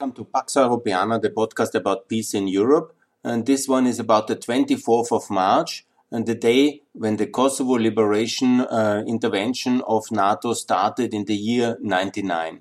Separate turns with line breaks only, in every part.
Welcome to Pax Europiana, the podcast about peace in Europe. And this one is about the 24th of March and the day when the Kosovo liberation uh, intervention of NATO started in the year 99.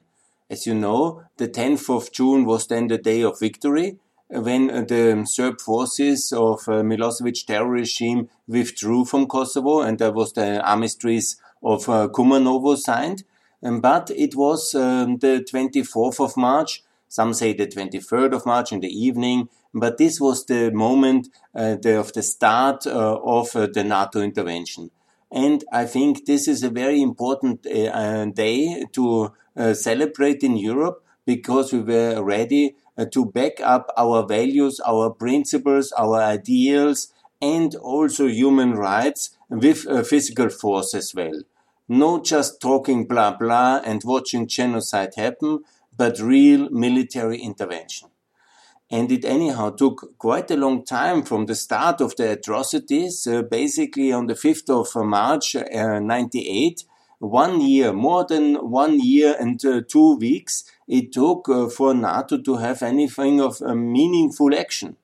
As you know, the 10th of June was then the day of victory when the Serb forces of uh, Milosevic terror regime withdrew from Kosovo and there was the armistice of uh, Kumanovo signed. Um, but it was um, the 24th of March, some say the 23rd of March in the evening, but this was the moment uh, the, of the start uh, of uh, the NATO intervention. And I think this is a very important uh, day to uh, celebrate in Europe because we were ready uh, to back up our values, our principles, our ideals, and also human rights with physical force as well. Not just talking blah blah and watching genocide happen, but real military intervention. And it anyhow took quite a long time from the start of the atrocities, uh, basically on the 5th of March uh, 98, one year, more than one year and uh, two weeks, it took uh, for NATO to have anything of a meaningful action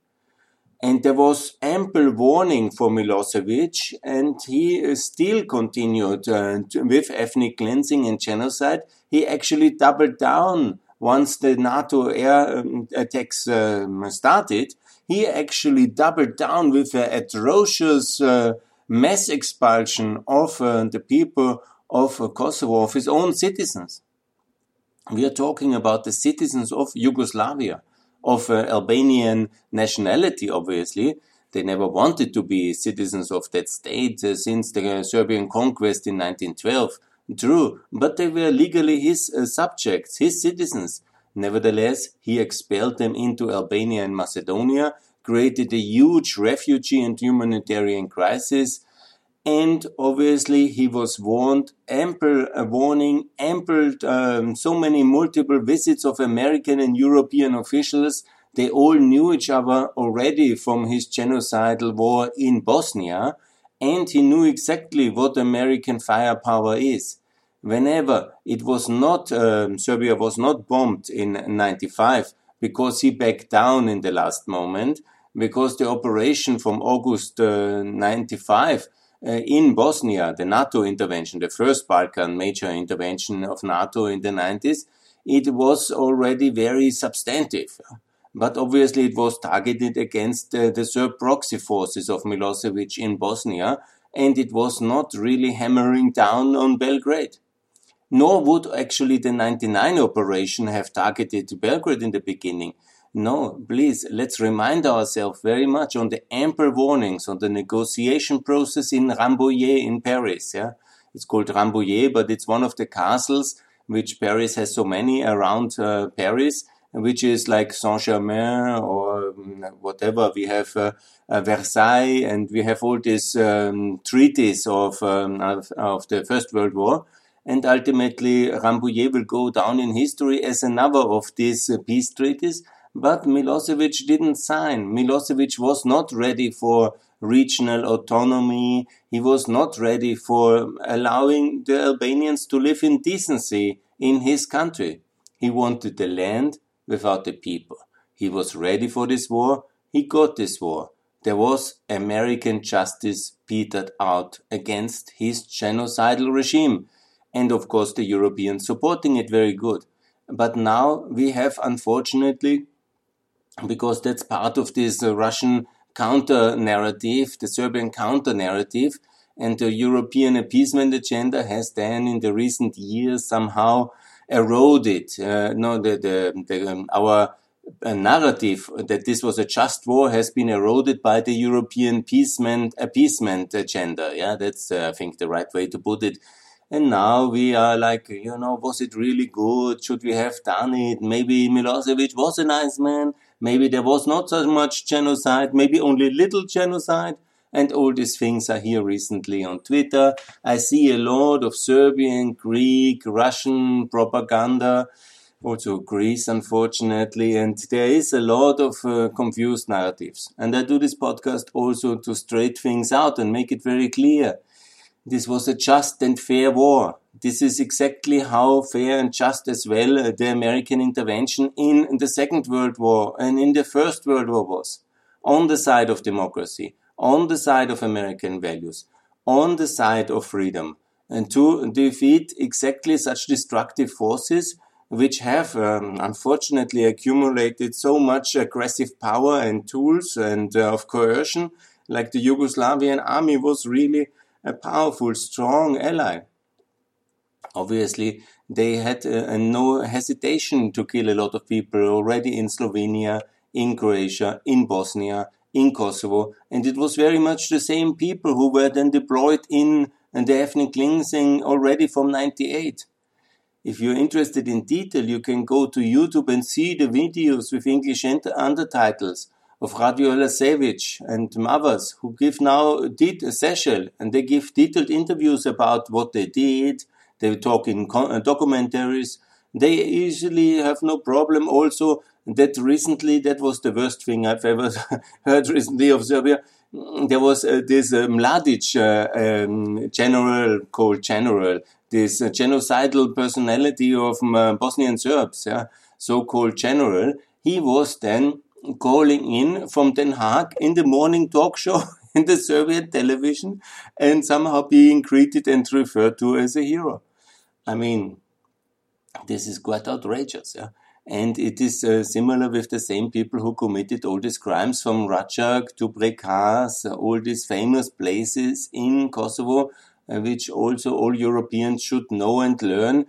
and there was ample warning for Milosevic, and he uh, still continued uh, with ethnic cleansing and genocide. He actually doubled down once the NATO air um, attacks um, started. He actually doubled down with an atrocious uh, mass expulsion of uh, the people of uh, Kosovo, of his own citizens. We are talking about the citizens of Yugoslavia of uh, Albanian nationality, obviously. They never wanted to be citizens of that state uh, since the Serbian conquest in 1912. True, but they were legally his uh, subjects, his citizens. Nevertheless, he expelled them into Albania and Macedonia, created a huge refugee and humanitarian crisis, and obviously he was warned ample uh, warning ample um, so many multiple visits of american and european officials they all knew each other already from his genocidal war in bosnia and he knew exactly what american firepower is whenever it was not um, serbia was not bombed in 95 because he backed down in the last moment because the operation from august uh, 95 uh, in Bosnia, the NATO intervention, the first Balkan major intervention of NATO in the 90s, it was already very substantive. But obviously it was targeted against uh, the Serb proxy forces of Milosevic in Bosnia, and it was not really hammering down on Belgrade. Nor would actually the 99 operation have targeted Belgrade in the beginning. No, please, let's remind ourselves very much on the ample warnings on the negotiation process in Rambouillet in Paris. Yeah, it's called Rambouillet, but it's one of the castles which Paris has so many around uh, Paris, which is like Saint-Germain or um, whatever. We have uh, uh, Versailles and we have all these um, treaties of, um, of, of the First World War and ultimately Rambouillet will go down in history as another of these uh, peace treaties but Milosevic didn't sign. Milosevic was not ready for regional autonomy. He was not ready for allowing the Albanians to live in decency in his country. He wanted the land without the people. He was ready for this war. He got this war. There was American justice petered out against his genocidal regime. And of course, the Europeans supporting it very good. But now we have, unfortunately, because that's part of this uh, Russian counter narrative, the Serbian counter narrative. And the European appeasement agenda has then in the recent years somehow eroded uh, no, the, the, the um, our uh, narrative that this was a just war has been eroded by the European appeasement, appeasement agenda. Yeah, that's, uh, I think, the right way to put it. And now we are like, you know, was it really good? Should we have done it? Maybe Milosevic was a nice man. Maybe there was not so much genocide. Maybe only little genocide. And all these things are here recently on Twitter. I see a lot of Serbian, Greek, Russian propaganda. Also Greece, unfortunately. And there is a lot of uh, confused narratives. And I do this podcast also to straight things out and make it very clear this was a just and fair war. this is exactly how fair and just as well uh, the American intervention in the Second World War and in the First World War was. On the side of democracy, on the side of American values, on the side of freedom, and to defeat exactly such destructive forces which have um, unfortunately accumulated so much aggressive power and tools and uh, of coercion, like the Yugoslavian army was really a powerful, strong ally. Obviously, they had uh, no hesitation to kill a lot of people already in Slovenia, in Croatia, in Bosnia, in Kosovo, and it was very much the same people who were then deployed in and the ethnic cleansing already from 98. If you're interested in detail, you can go to YouTube and see the videos with English undertitles of Radio Lasevich and others who give now did a session and they give detailed interviews about what they did. They talk in documentaries. They usually have no problem also that recently, that was the worst thing I've ever heard recently of Serbia. There was uh, this uh, Mladic uh, um, general called General, this uh, genocidal personality of uh, Bosnian Serbs, yeah, so-called General. He was then calling in from Den Haag in the morning talk show in the Serbian television and somehow being greeted and referred to as a hero. I mean, this is quite outrageous. Yeah? And it is uh, similar with the same people who committed all these crimes from Račak to Prekaz, uh, all these famous places in Kosovo, uh, which also all Europeans should know and learn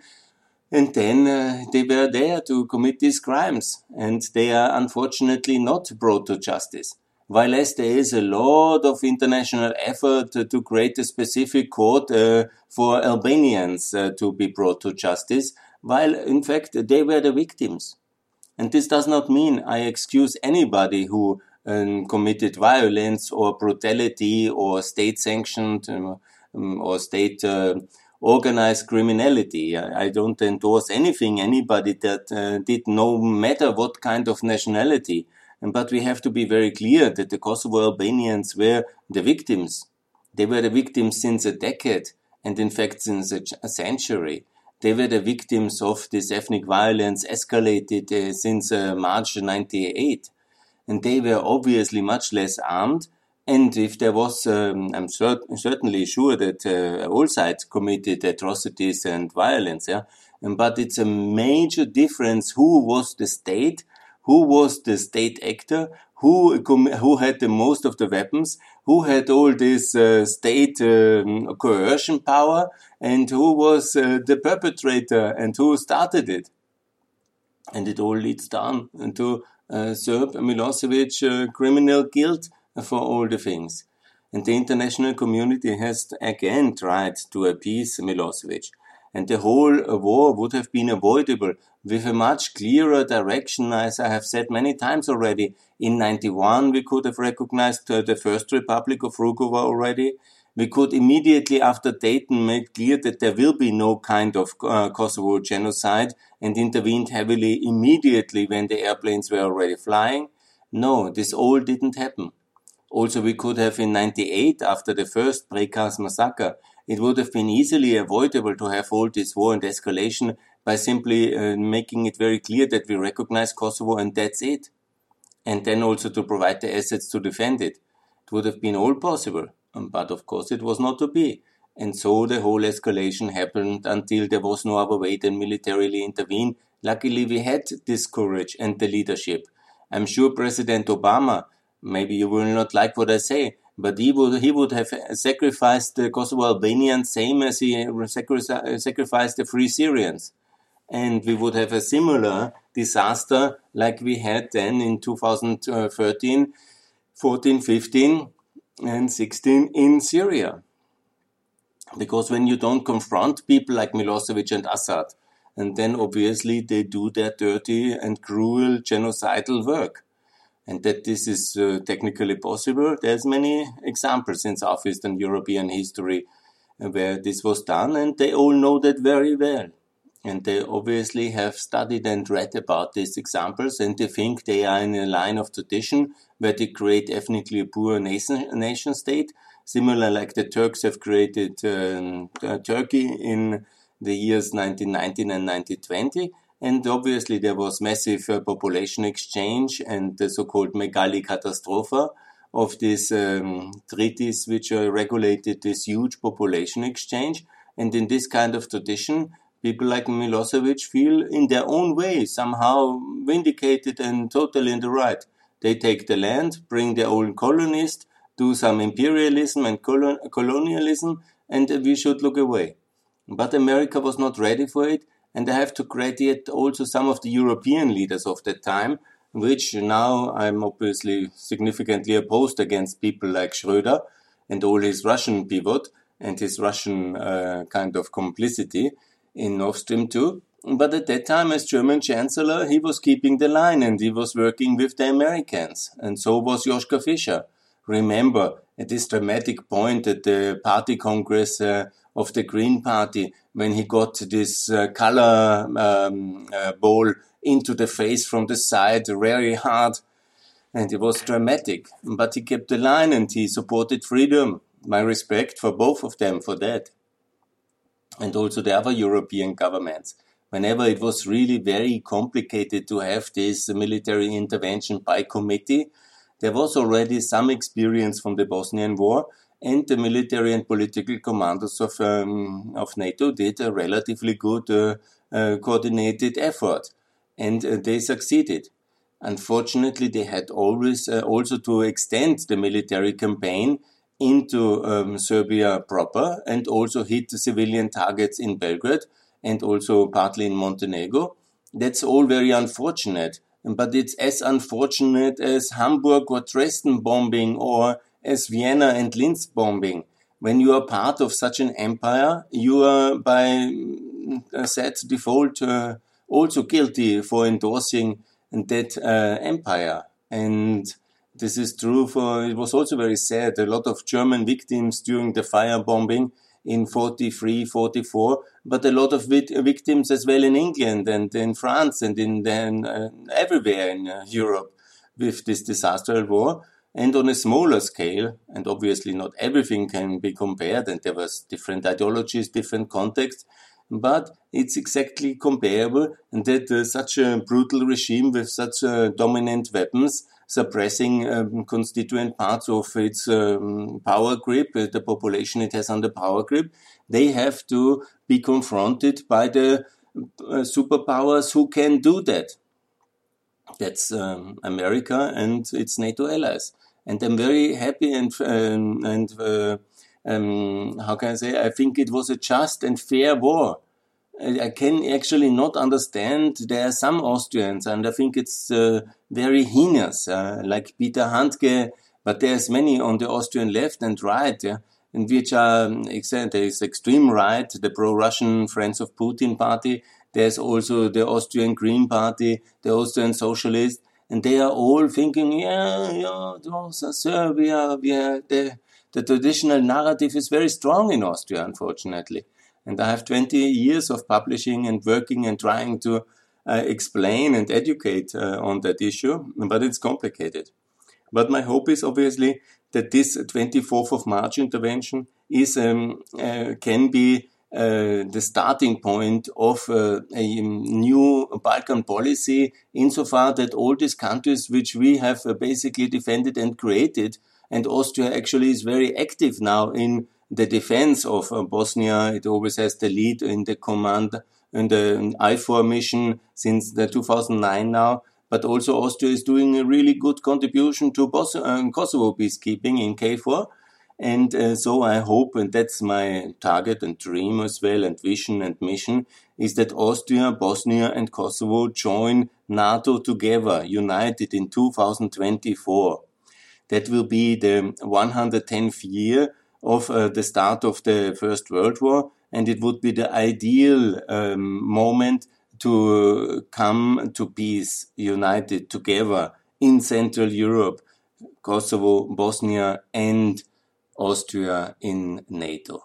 and then uh, they were there to commit these crimes, and they are unfortunately not brought to justice. While as there is a lot of international effort to create a specific court uh, for Albanians uh, to be brought to justice, while in fact they were the victims. And this does not mean I excuse anybody who um, committed violence or brutality or state sanctioned um, or state uh, organized criminality. I, I don't endorse anything, anybody that uh, did no matter what kind of nationality. But we have to be very clear that the Kosovo Albanians were the victims. They were the victims since a decade, and in fact since a, a century. They were the victims of this ethnic violence escalated uh, since uh, March 98. And they were obviously much less armed, and if there was, um, I'm cert certainly sure that uh, all sides committed atrocities and violence, yeah. But it's a major difference who was the state, who was the state actor, who who had the most of the weapons, who had all this uh, state um, coercion power, and who was uh, the perpetrator and who started it. And it all leads down to uh, Serb Milosevic uh, criminal guilt for all the things. And the international community has again tried to appease Milosevic. And the whole war would have been avoidable with a much clearer direction, as I have said many times already. In 91, we could have recognized uh, the First Republic of Rugova already. We could immediately after Dayton make clear that there will be no kind of uh, Kosovo genocide and intervened heavily immediately when the airplanes were already flying. No, this all didn't happen. Also, we could have in 98, after the first Prekaz massacre, it would have been easily avoidable to have all this war and escalation by simply uh, making it very clear that we recognize Kosovo and that's it. And then also to provide the assets to defend it. It would have been all possible. Um, but of course it was not to be. And so the whole escalation happened until there was no other way than militarily intervene. Luckily we had this courage and the leadership. I'm sure President Obama maybe you will not like what I say, but he would he would have sacrificed the Kosovo Albanians same as he sacrificed the Free Syrians, and we would have a similar disaster like we had then in 2013, 14, 15, and 16 in Syria. Because when you don't confront people like Milosevic and Assad, and then obviously they do their dirty and cruel genocidal work and that this is uh, technically possible. There's many examples in Southeastern European history uh, where this was done, and they all know that very well. And they obviously have studied and read about these examples, and they think they are in a line of tradition where they create ethnically poor nation, nation state, similar like the Turks have created um, uh, Turkey in the years 1919 and 1920. And obviously there was massive uh, population exchange and the so-called Megali Katastrophe of these um, treaties which uh, regulated this huge population exchange. And in this kind of tradition, people like Milosevic feel in their own way somehow vindicated and totally in the right. They take the land, bring their own colonists, do some imperialism and colon colonialism, and we should look away. But America was not ready for it, and I have to credit also some of the European leaders of that time, which now I'm obviously significantly opposed against people like Schröder and all his Russian pivot and his Russian uh, kind of complicity in Nord Stream 2. But at that time, as German Chancellor, he was keeping the line and he was working with the Americans. And so was Joschka Fischer. Remember, at this dramatic point at the party congress uh, of the Green Party, when he got this uh, color um, uh, ball into the face from the side very hard, and it was dramatic. But he kept the line and he supported freedom. My respect for both of them for that and also the other European governments. Whenever it was really very complicated to have this military intervention by committee, there was already some experience from the Bosnian War, and the military and political commanders of, um, of NATO did a relatively good uh, uh, coordinated effort, and uh, they succeeded. Unfortunately, they had always uh, also to extend the military campaign into um, Serbia proper and also hit the civilian targets in Belgrade and also partly in Montenegro. That's all very unfortunate, but it's as unfortunate as Hamburg or Dresden bombing or as Vienna and Linz bombing. When you are part of such an empire, you are by uh, set default uh, also guilty for endorsing that uh, empire. And this is true for, it was also very sad. A lot of German victims during the firebombing in 43, 44, but a lot of victims as well in England and in France and in then uh, everywhere in uh, Europe with this disastrous war. And on a smaller scale, and obviously not everything can be compared, and there was different ideologies, different contexts, but it's exactly comparable, and that uh, such a brutal regime with such uh, dominant weapons suppressing um, constituent parts of its um, power grip, uh, the population it has under power grip, they have to be confronted by the uh, superpowers who can do that. That's um, America and its NATO allies. And I'm very happy and, um, and uh, um, how can I say, I think it was a just and fair war I can actually not understand. There are some Austrians, and I think it's uh, very heinous, uh, like Peter Handke, but there's many on the Austrian left and right, yeah, in which are um, there is extreme right, the pro-Russian Friends of Putin party. There's also the Austrian Green Party, the Austrian Socialist, and they are all thinking, yeah, yeah, Serbia. Yeah, the the traditional narrative is very strong in Austria, unfortunately. And I have 20 years of publishing and working and trying to uh, explain and educate uh, on that issue, but it's complicated. But my hope is obviously that this 24th of March intervention is um, uh, can be the starting point of uh, a new Balkan policy insofar that all these countries which we have uh, basically defended and created, and Austria actually is very active now in the defense of uh, Bosnia. It always has the lead in the command in the IFOR mission since the 2009 now. But also Austria is doing a really good contribution to Bos- uh, Kosovo peacekeeping in KFOR. And uh, so I hope, and that's my target and dream as well, and vision and mission, is that Austria, Bosnia, and Kosovo join NATO together, united in 2024. That will be the 110th year of uh, the start of the First World War, and it would be the ideal um, moment to come to peace, united together in Central Europe, Kosovo, Bosnia, and Austria in NATO.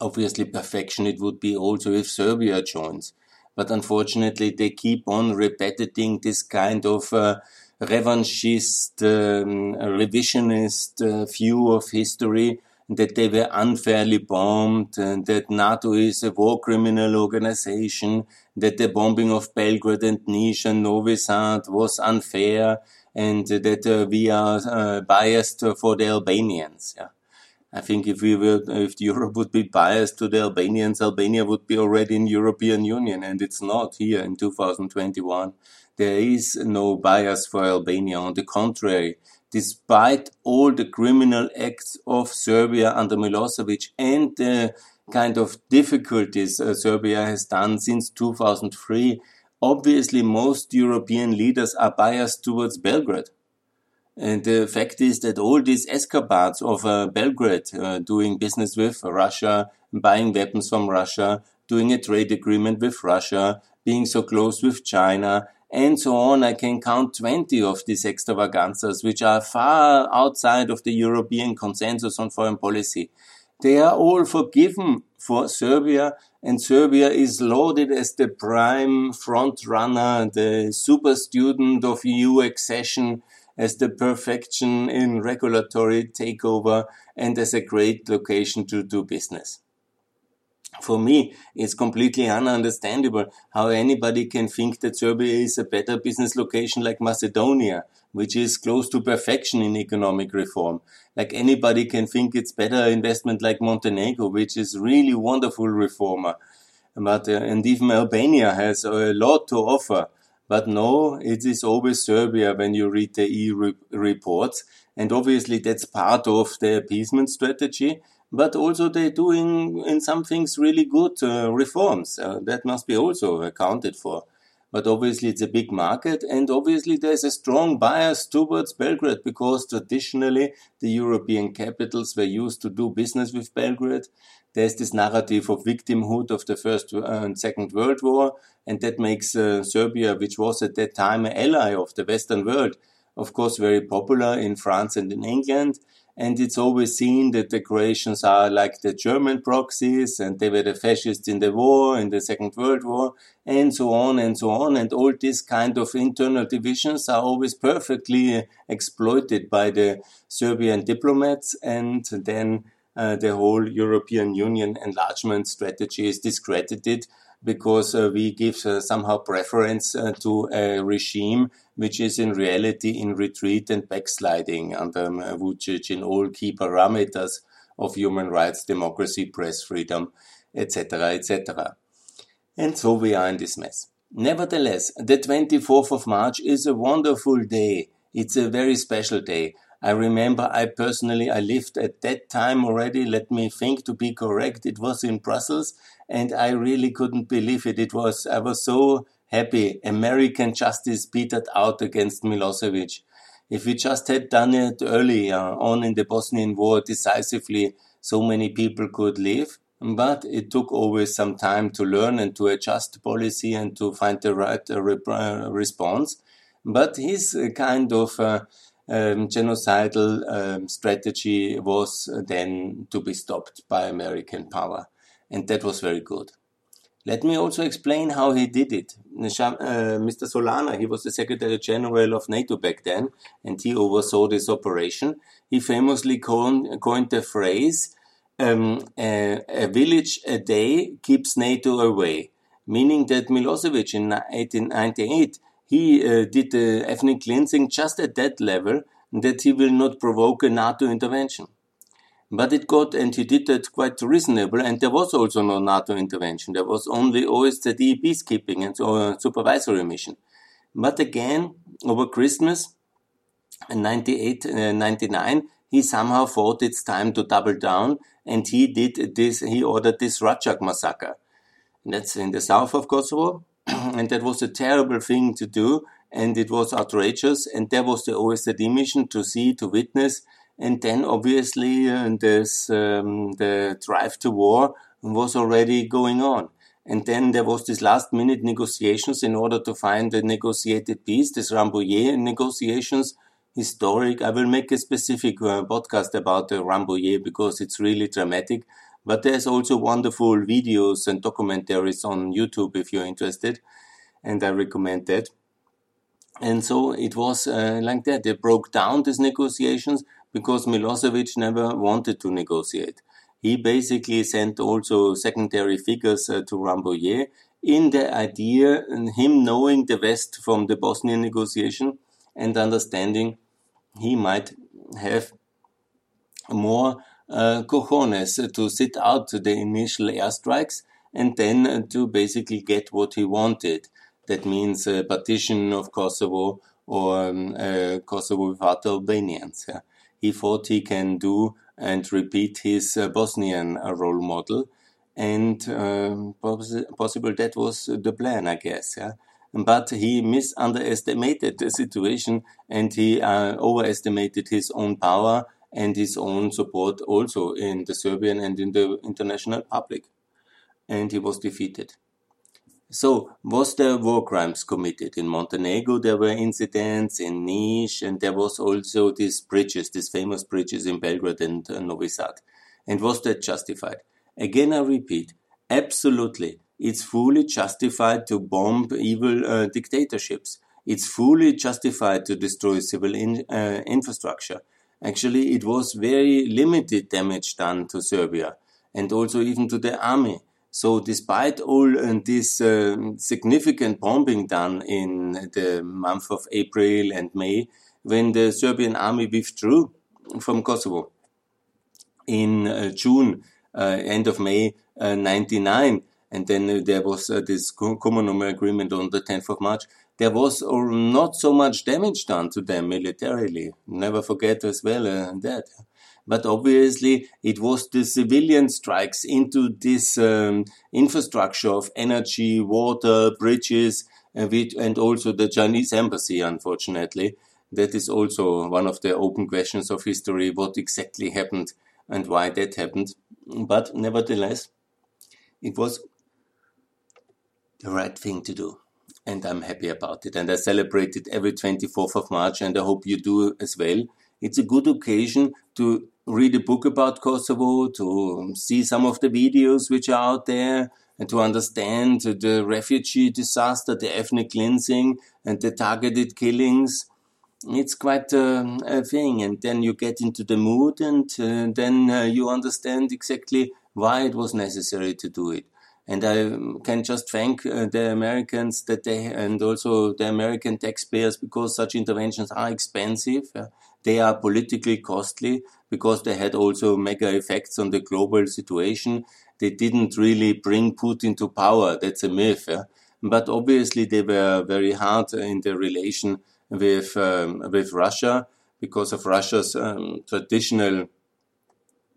Obviously, perfection it would be also if Serbia joins, but unfortunately, they keep on repeating this kind of uh, revanchist, um, revisionist uh, view of history. that they were unfairly bombed, and that NATO is a war criminal organization, that the bombing of Belgrade and Niš and Novi Sad was unfair, and that uh, we are uh, biased for the Albanians. Yeah. I think if we were, if Europe would be biased to the Albanians, Albania would be already in European Union, and it's not here in 2021. There is no bias for Albania. On the contrary, despite all the criminal acts of Serbia under Milosevic and the kind of difficulties uh, Serbia has done since 2003, obviously most European leaders are biased towards Belgrade. And the fact is that all these escapades of uh, Belgrade uh, doing business with Russia, buying weapons from Russia, doing a trade agreement with Russia, being so close with China, and so on. I can count 20 of these extravaganzas, which are far outside of the European consensus on foreign policy. They are all forgiven for Serbia, and Serbia is lauded as the prime front runner, the super student of EU accession, as the perfection in regulatory takeover and as a great location to do business. For me, it's completely ununderstandable how anybody can think that Serbia is a better business location like Macedonia, which is close to perfection in economic reform. Like anybody can think it's better investment like Montenegro, which is really wonderful reformer. But, uh, and even Albania has a lot to offer. But no, it is always Serbia when you read the EU re reports. And obviously that's part of the appeasement strategy. But also they're doing in some things really good uh, reforms. Uh, that must be also accounted for. But obviously it's a big market and obviously there's a strong bias towards Belgrade because traditionally the European capitals were used to do business with Belgrade there's this narrative of victimhood of the First and Second World War, and that makes uh, Serbia, which was at that time an ally of the Western world, of course, very popular in France and in England. And it's always seen that the Croatians are like the German proxies, and they were the fascists in the war, in the Second World War, and so on and so on. And all these kind of internal divisions are always perfectly exploited by the Serbian diplomats, and then uh, the whole European Union enlargement strategy is discredited because uh, we give uh, somehow preference uh, to a regime which is in reality in retreat and backsliding under um, Vucic in all key parameters of human rights, democracy, press freedom, etc., etc. And so we are in this mess. Nevertheless, the 24th of March is a wonderful day. It's a very special day. I remember I personally, I lived at that time already, let me think to be correct, it was in Brussels and I really couldn't believe it. It was, I was so happy. American justice petered out against Milosevic. If we just had done it earlier on in the Bosnian war decisively, so many people could live. But it took always some time to learn and to adjust policy and to find the right uh, uh response. But his kind of uh, um, genocidal um, strategy was then to be stopped by American power. And that was very good. Let me also explain how he did it. Uh, Mr. Solana, he was the Secretary General of NATO back then, and he oversaw this operation. He famously coined, the phrase, um, a, a, village a day keeps NATO away, meaning that Milosevic in 1898 he uh, did the ethnic cleansing just at that level that he will not provoke a NATO intervention. But it got, and he did that quite reasonable, and there was also no NATO intervention. There was only OSCE peacekeeping and uh, supervisory mission. But again, over Christmas, in 98, uh, 99, he somehow thought it's time to double down, and he did this, he ordered this Račak massacre. That's in the south of Kosovo, and that was a terrible thing to do, and it was outrageous. And there was the OSCE mission to see, to witness, and then obviously uh, this um, the drive to war was already going on. And then there was this last minute negotiations in order to find a negotiated peace, this Rambouillet negotiations, historic. I will make a specific uh, podcast about the Rambouillet because it's really dramatic. But there's also wonderful videos and documentaries on YouTube if you're interested, and I recommend that. And so it was uh, like that. They broke down these negotiations, because Milosevic never wanted to negotiate. He basically sent also secondary figures uh, to Rambouillet in the idea, him knowing the West from the Bosnian negotiation and understanding he might have more cojones to sit out the initial airstrikes and then to basically get what he wanted. That means a partition of Kosovo or um, uh, Kosovo without Albanians. Yeah. He thought he can do and repeat his uh, Bosnian uh, role model. And um, possible that was the plan, I guess. Yeah? But he misunderestimated the situation and he uh, overestimated his own power and his own support also in the Serbian and in the international public. And he was defeated. So, was there war crimes committed? In Montenegro, there were incidents, in Niš, and there was also these bridges, these famous bridges in Belgrade and uh, Novi Sad. And was that justified? Again, I repeat, absolutely. It's fully justified to bomb evil uh, dictatorships. It's fully justified to destroy civil in, uh, infrastructure. Actually, it was very limited damage done to Serbia and also even to the army. So despite all uh, this uh, significant bombing done in the month of April and May, when the Serbian army withdrew from Kosovo in uh, June, uh, end of May uh, 99, and then there was uh, this common agreement on the 10th of March, there was not so much damage done to them militarily. Never forget as well that but obviously it was the civilian strikes into this um, infrastructure of energy, water, bridges, and also the Chinese embassy, unfortunately. That is also one of the open questions of history, what exactly happened and why that happened. But nevertheless, it was the right thing to do. And I'm happy about it. And I celebrate it every 24th of March, and I hope you do as well. It's a good occasion to read a book about Kosovo, to see some of the videos which are out there, and to understand the refugee disaster, the ethnic cleansing, and the targeted killings. It's quite a, a thing, and then you get into the mood, and uh, then uh, you understand exactly why it was necessary to do it. And I can just thank uh, the Americans that they, and also the American taxpayers, because such interventions are expensive. They are politically costly because they had also mega effects on the global situation. They didn't really bring Putin to power. That's a myth. Yeah? But obviously, they were very hard in the relation with um, with Russia because of Russia's um, traditional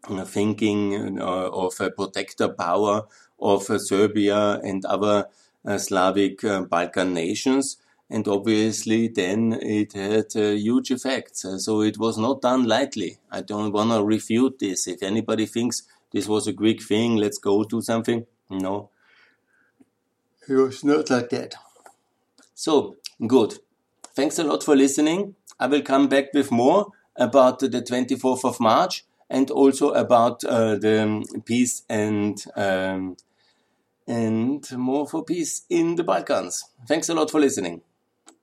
uh, thinking uh, of a protector power of uh, Serbia and other uh, Slavic uh, Balkan nations and obviously then it had uh, huge effects. So it was not done lightly. I don't want to refute this. If anybody thinks this was a quick thing, let's go do something. No, it was not like that. So good. Thanks a lot for listening. I will come back with more about the 24th of March and also about uh, the peace and um, and more for peace in the Balkans. Thanks a lot for listening.